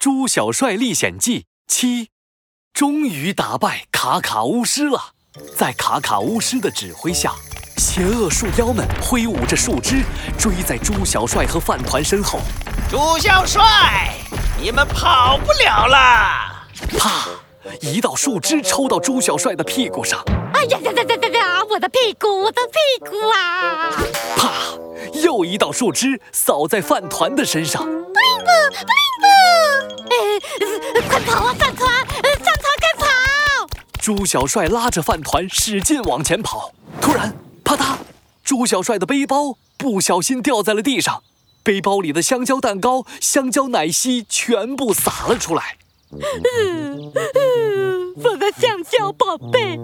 猪小帅历险记七，终于打败卡卡巫师了。在卡卡巫师的指挥下，邪恶树妖们挥舞着树枝，追在猪小帅和饭团身后。猪小帅，你们跑不了了！啪！一道树枝抽到猪小帅的屁股上。哎呀呀呀呀呀呀！我的屁股，我的屁股啊！啪！又一道树枝扫在饭团的身上。不灵不，不灵不！哎，快跑啊，饭团！饭团快跑！猪小帅拉着饭团使劲往前跑。突然，啪嗒！猪小帅的背包不小心掉在了地上，背包里的香蕉蛋糕、香蕉奶昔全部洒了出来。嗯嗯，我的香蕉宝贝，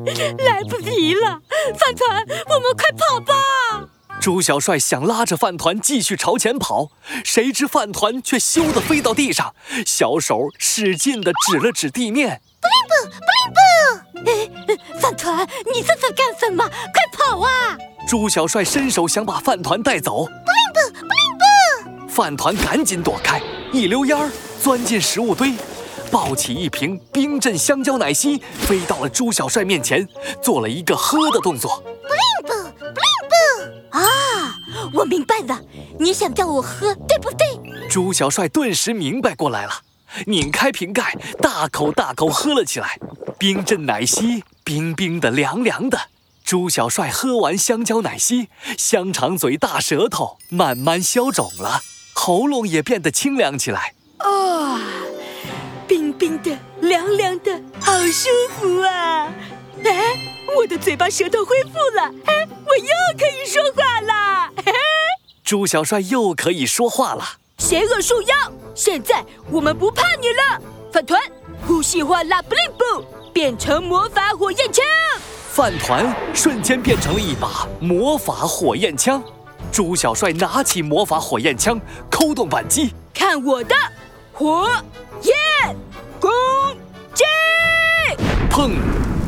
来不及了！饭团，我们快跑吧！猪小帅想拉着饭团继续朝前跑，谁知饭团却咻的飞到地上，小手使劲的指了指地面。不灵不，不灵不！哎，饭团，你这是干什么？快跑啊！猪小帅伸手想把饭团带走。不灵不，不灵不！饭团赶紧躲开，一溜烟儿钻进食物堆。抱起一瓶冰镇香蕉奶昔，飞到了朱小帅面前，做了一个喝的动作。啊，我明白了，你想叫我喝，对不对？猪小帅顿时明白过来了，拧开瓶盖，大口大口喝了起来。冰镇奶昔，冰冰的，凉凉的。猪小帅喝完香蕉奶昔，香肠嘴、大舌头慢慢消肿了，喉咙也变得清凉起来。啊！冰冰的，凉凉的，好舒服啊！哎，我的嘴巴、舌头恢复了，哎，我又可以说话了。嘿嘿，猪小帅又可以说话了。邪恶树妖，现在我们不怕你了。饭团，呼吸化拉布灵布，变成魔法火焰枪。饭团瞬间变成了一把魔法火焰枪。猪小帅拿起魔法火焰枪，扣动扳机，看我的火焰攻击！砰！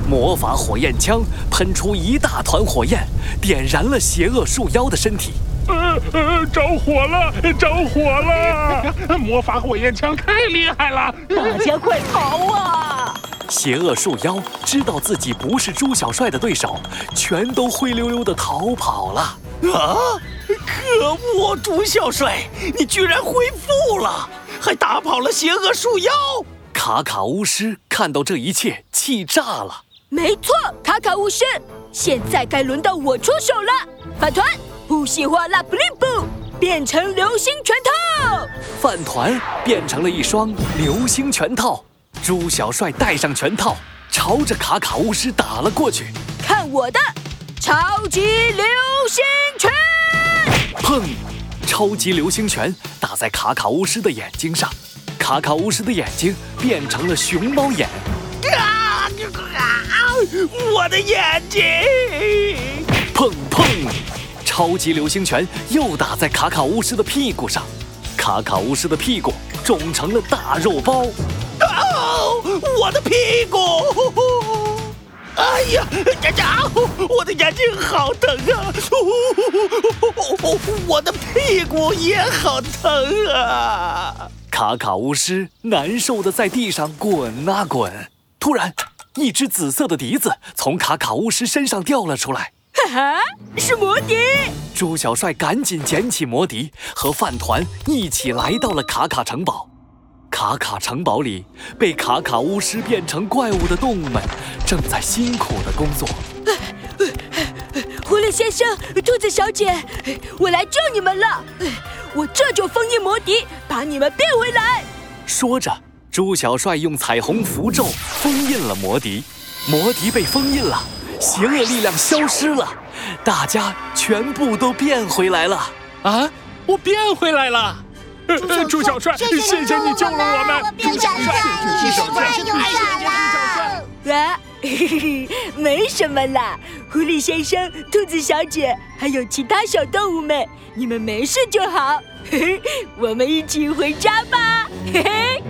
魔法火焰枪喷出一大团火焰，点燃了邪恶树妖的身体。呃呃，着火了，着火了！魔法火焰枪太厉害了，大家快跑啊！邪恶树妖知道自己不是猪小帅的对手，全都灰溜溜的逃跑了。啊！可恶，猪小帅，你居然恢复了，还打跑了邪恶树妖！卡卡巫师看到这一切，气炸了。没错，卡卡巫师，现在该轮到我出手了。饭团，呼吸化拉布灵布，变成流星拳套。饭团变成了一双流星拳套，猪小帅戴上拳套，朝着卡卡巫师打了过去。看我的超级流星拳！砰！超级流星拳打在卡卡巫师的眼睛上，卡卡巫师的眼睛变成了熊猫眼。啊！我的眼睛！砰砰！超级流星拳又打在卡卡巫师的屁股上，卡卡巫师的屁股肿成了大肉包。哦，我的屁股！哎呀，呀呀！我的眼睛好疼啊！我的屁股也好疼啊！卡卡巫师难受的在地上滚啊滚。突然，一只紫色的笛子从卡卡巫师身上掉了出来。哈哈，是魔笛！猪小帅赶紧捡起魔笛，和饭团一起来到了卡卡城堡。卡卡城堡里，被卡卡巫师变成怪物的动物们正在辛苦的工作。狐狸先生，兔子小姐，我来救你们了！我这就封印魔笛，把你们变回来。说着，猪小帅用彩虹符咒封印了魔笛，魔笛被封印了，邪恶力量消失了，大家全部都变回来了。啊，我变回来了！呃，猪小帅，谢谢你救了我们！猪小帅，猪小帅，太勇敢了！啊，嘿嘿嘿，没什么啦。狐狸先生、兔子小姐，还有其他小动物们，你们没事就好。嘿嘿，我们一起回家吧。嘿嘿。